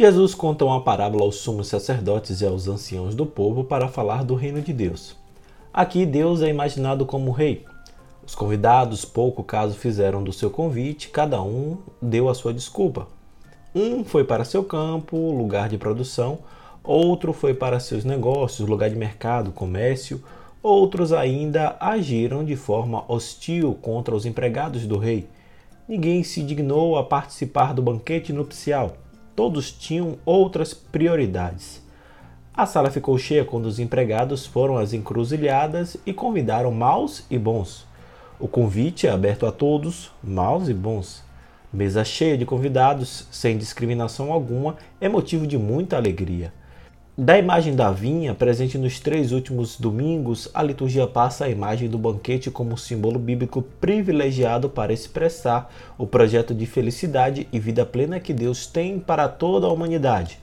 Jesus conta uma parábola aos sumos sacerdotes e aos anciãos do povo para falar do reino de Deus. Aqui Deus é imaginado como rei. Os convidados, pouco caso fizeram do seu convite, cada um deu a sua desculpa. Um foi para seu campo, lugar de produção, outro foi para seus negócios, lugar de mercado, comércio, outros ainda agiram de forma hostil contra os empregados do rei. Ninguém se dignou a participar do banquete nupcial todos tinham outras prioridades. A sala ficou cheia quando os empregados foram às encruzilhadas e convidaram maus e bons. O convite é aberto a todos, maus e bons. Mesa cheia de convidados, sem discriminação alguma, é motivo de muita alegria. Da imagem da vinha, presente nos três últimos domingos, a liturgia passa a imagem do banquete como símbolo bíblico privilegiado para expressar o projeto de felicidade e vida plena que Deus tem para toda a humanidade.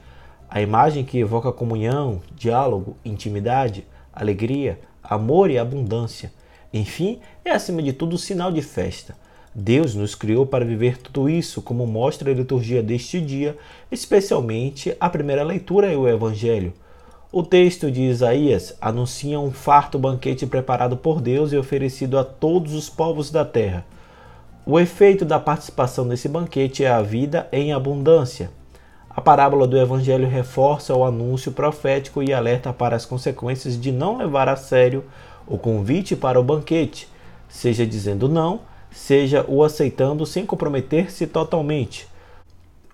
A imagem que evoca comunhão, diálogo, intimidade, alegria, amor e abundância. Enfim, é acima de tudo sinal de festa. Deus nos criou para viver tudo isso, como mostra a liturgia deste dia, especialmente a primeira leitura e o Evangelho. O texto de Isaías anuncia um farto banquete preparado por Deus e oferecido a todos os povos da terra. O efeito da participação nesse banquete é a vida em abundância. A parábola do Evangelho reforça o anúncio profético e alerta para as consequências de não levar a sério o convite para o banquete, seja dizendo não seja o aceitando sem comprometer-se totalmente.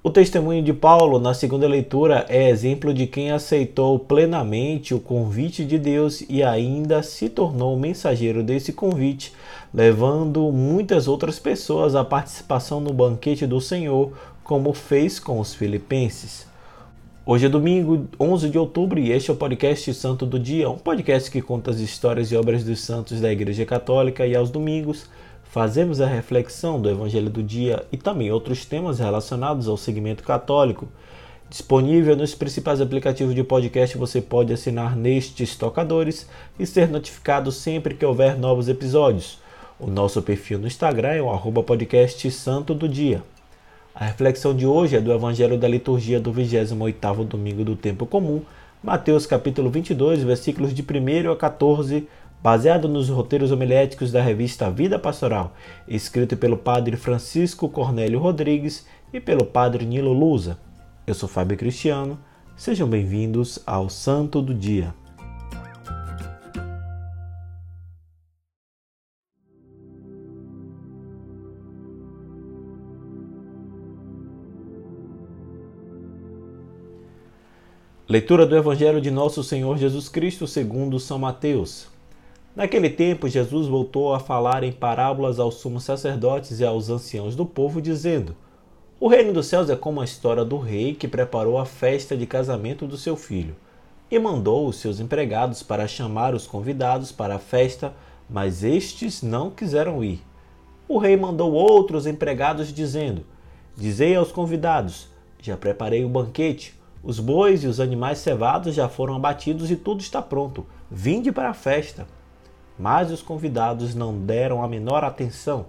O testemunho de Paulo na segunda leitura é exemplo de quem aceitou plenamente o convite de Deus e ainda se tornou mensageiro desse convite, levando muitas outras pessoas à participação no banquete do Senhor, como fez com os filipenses. Hoje é domingo, 11 de outubro, e este é o podcast Santo do Dia, um podcast que conta as histórias e obras dos santos da Igreja Católica e aos domingos fazemos a reflexão do Evangelho do Dia e também outros temas relacionados ao segmento católico. Disponível nos principais aplicativos de podcast, você pode assinar nestes tocadores e ser notificado sempre que houver novos episódios. O nosso perfil no Instagram é o podcast Santo do Dia. A reflexão de hoje é do Evangelho da Liturgia do 28º Domingo do Tempo Comum, Mateus capítulo 22, versículos de 1 a 14, baseado nos roteiros homiléticos da revista Vida Pastoral, escrito pelo padre Francisco Cornélio Rodrigues e pelo padre Nilo Lusa. Eu sou Fábio Cristiano, sejam bem-vindos ao Santo do Dia. Leitura do Evangelho de Nosso Senhor Jesus Cristo segundo São Mateus. Naquele tempo, Jesus voltou a falar em parábolas aos sumos sacerdotes e aos anciãos do povo, dizendo: O reino dos céus é como a história do rei que preparou a festa de casamento do seu filho e mandou os seus empregados para chamar os convidados para a festa, mas estes não quiseram ir. O rei mandou outros empregados, dizendo: Dizei aos convidados: Já preparei o banquete, os bois e os animais cevados já foram abatidos e tudo está pronto. Vinde para a festa mas os convidados não deram a menor atenção.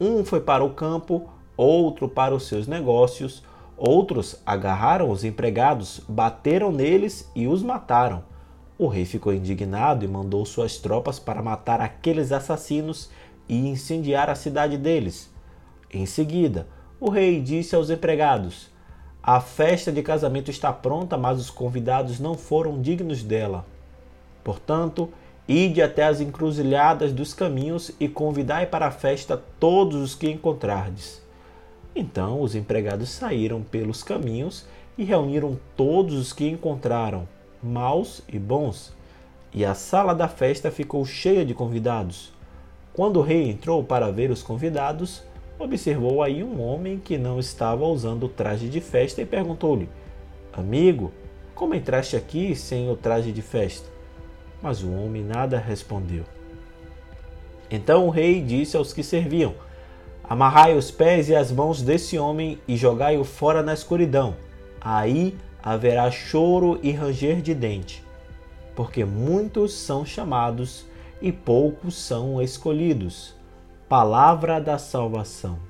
Um foi para o campo, outro para os seus negócios, outros agarraram os empregados, bateram neles e os mataram. O rei ficou indignado e mandou suas tropas para matar aqueles assassinos e incendiar a cidade deles. Em seguida, o rei disse aos empregados: A festa de casamento está pronta, mas os convidados não foram dignos dela. Portanto, Ide até as encruzilhadas dos caminhos e convidai para a festa todos os que encontrardes. Então os empregados saíram pelos caminhos e reuniram todos os que encontraram, maus e bons, e a sala da festa ficou cheia de convidados. Quando o rei entrou para ver os convidados, observou aí um homem que não estava usando o traje de festa e perguntou-lhe: Amigo, como entraste aqui sem o traje de festa? Mas o homem nada respondeu. Então o rei disse aos que serviam: Amarrai os pés e as mãos desse homem e jogai-o fora na escuridão. Aí haverá choro e ranger de dente, porque muitos são chamados e poucos são escolhidos. Palavra da salvação.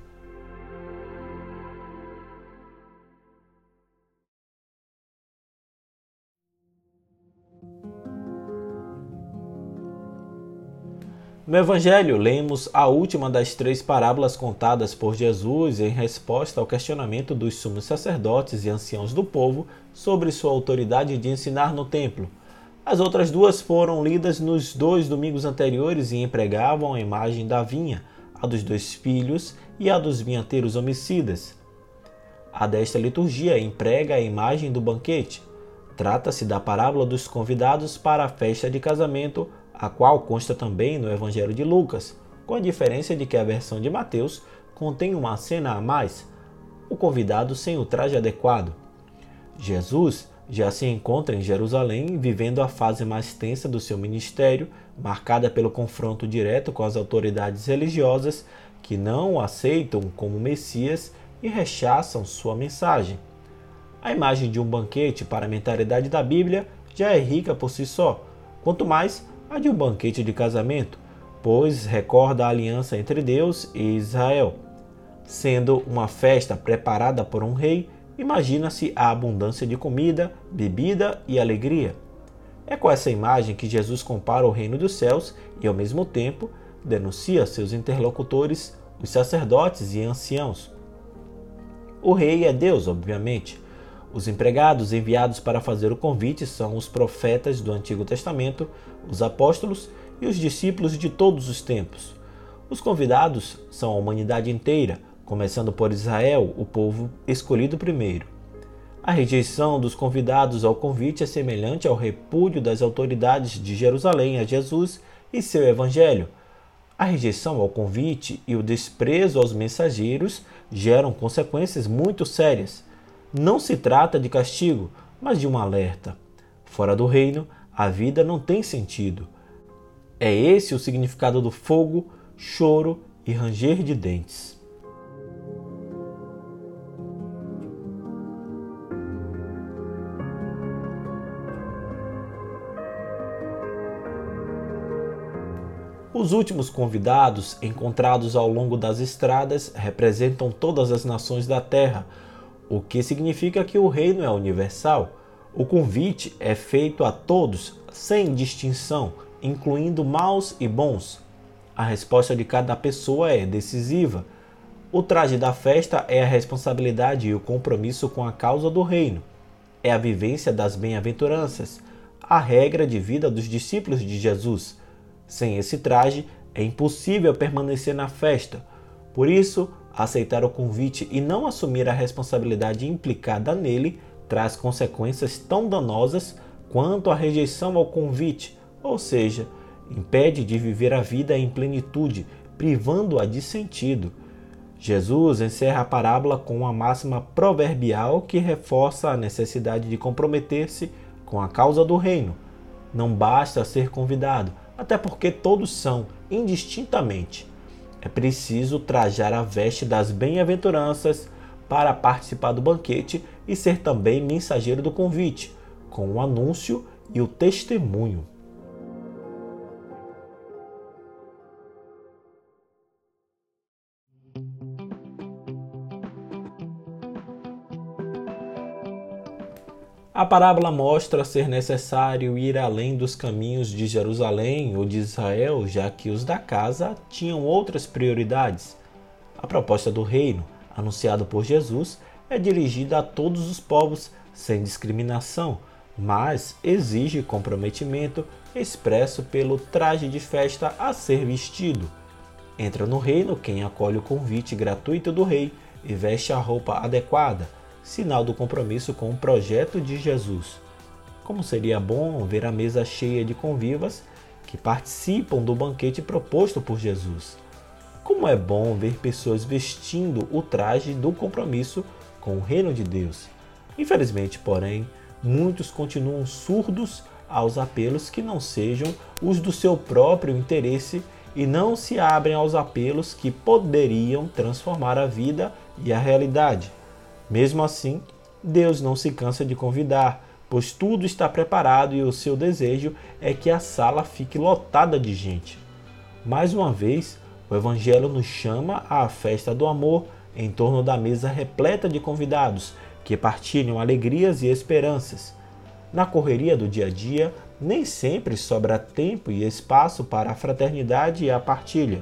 No Evangelho, lemos a última das três parábolas contadas por Jesus em resposta ao questionamento dos sumos sacerdotes e anciãos do povo sobre sua autoridade de ensinar no templo. As outras duas foram lidas nos dois domingos anteriores e empregavam a imagem da vinha, a dos dois filhos e a dos vinhateiros homicidas. A desta liturgia emprega a imagem do banquete. Trata-se da parábola dos convidados para a festa de casamento a qual consta também no Evangelho de Lucas, com a diferença de que a versão de Mateus contém uma cena a mais, o convidado sem o traje adequado. Jesus já se encontra em Jerusalém, vivendo a fase mais tensa do seu ministério, marcada pelo confronto direto com as autoridades religiosas que não o aceitam como Messias e rechaçam sua mensagem. A imagem de um banquete para a mentalidade da Bíblia já é rica por si só, quanto mais a de um banquete de casamento, pois recorda a aliança entre Deus e Israel. Sendo uma festa preparada por um rei, imagina-se a abundância de comida, bebida e alegria. É com essa imagem que Jesus compara o reino dos céus e, ao mesmo tempo, denuncia seus interlocutores, os sacerdotes e anciãos. O rei é Deus, obviamente. Os empregados enviados para fazer o convite são os profetas do Antigo Testamento, os apóstolos e os discípulos de todos os tempos. Os convidados são a humanidade inteira, começando por Israel, o povo escolhido primeiro. A rejeição dos convidados ao convite é semelhante ao repúdio das autoridades de Jerusalém a Jesus e seu evangelho. A rejeição ao convite e o desprezo aos mensageiros geram consequências muito sérias. Não se trata de castigo, mas de um alerta. Fora do reino, a vida não tem sentido. É esse o significado do fogo, choro e ranger de dentes. Os últimos convidados encontrados ao longo das estradas representam todas as nações da terra, o que significa que o reino é universal o convite é feito a todos, sem distinção, incluindo maus e bons. A resposta de cada pessoa é decisiva. O traje da festa é a responsabilidade e o compromisso com a causa do reino. É a vivência das bem-aventuranças, a regra de vida dos discípulos de Jesus. Sem esse traje, é impossível permanecer na festa. Por isso, aceitar o convite e não assumir a responsabilidade implicada nele traz consequências tão danosas quanto a rejeição ao convite, ou seja, impede de viver a vida em plenitude, privando-a de sentido. Jesus encerra a parábola com uma máxima proverbial que reforça a necessidade de comprometer-se com a causa do reino. Não basta ser convidado, até porque todos são, indistintamente. É preciso trajar a veste das bem-aventuranças para participar do banquete e ser também mensageiro do convite, com o anúncio e o testemunho. A parábola mostra ser necessário ir além dos caminhos de Jerusalém ou de Israel, já que os da casa tinham outras prioridades. A proposta do reino anunciado por Jesus, é dirigida a todos os povos sem discriminação, mas exige comprometimento expresso pelo traje de festa a ser vestido. Entra no reino quem acolhe o convite gratuito do rei e veste a roupa adequada, sinal do compromisso com o projeto de Jesus. Como seria bom ver a mesa cheia de convivas que participam do banquete proposto por Jesus. Como é bom ver pessoas vestindo o traje do compromisso com o reino de Deus. Infelizmente, porém, muitos continuam surdos aos apelos que não sejam os do seu próprio interesse e não se abrem aos apelos que poderiam transformar a vida e a realidade. Mesmo assim, Deus não se cansa de convidar, pois tudo está preparado e o seu desejo é que a sala fique lotada de gente. Mais uma vez, o Evangelho nos chama à festa do amor em torno da mesa repleta de convidados que partilham alegrias e esperanças. Na correria do dia a dia, nem sempre sobra tempo e espaço para a fraternidade e a partilha.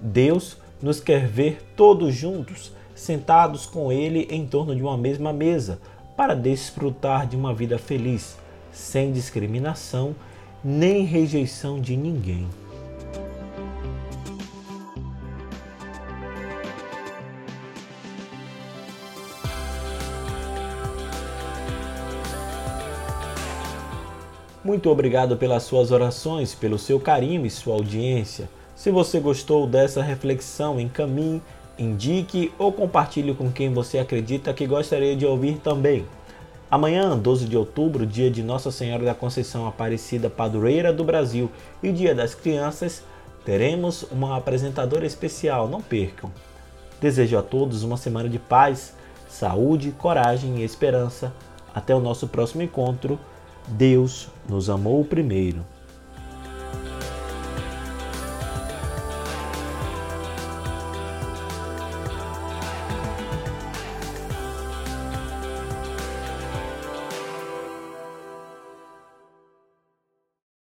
Deus nos quer ver todos juntos, sentados com Ele em torno de uma mesma mesa, para desfrutar de uma vida feliz, sem discriminação nem rejeição de ninguém. Muito obrigado pelas suas orações, pelo seu carinho e sua audiência. Se você gostou dessa reflexão, encaminhe, indique ou compartilhe com quem você acredita que gostaria de ouvir também. Amanhã, 12 de outubro, dia de Nossa Senhora da Conceição Aparecida Padroeira do Brasil e Dia das Crianças, teremos uma apresentadora especial, não percam. Desejo a todos uma semana de paz, saúde, coragem e esperança. Até o nosso próximo encontro. Deus nos amou primeiro.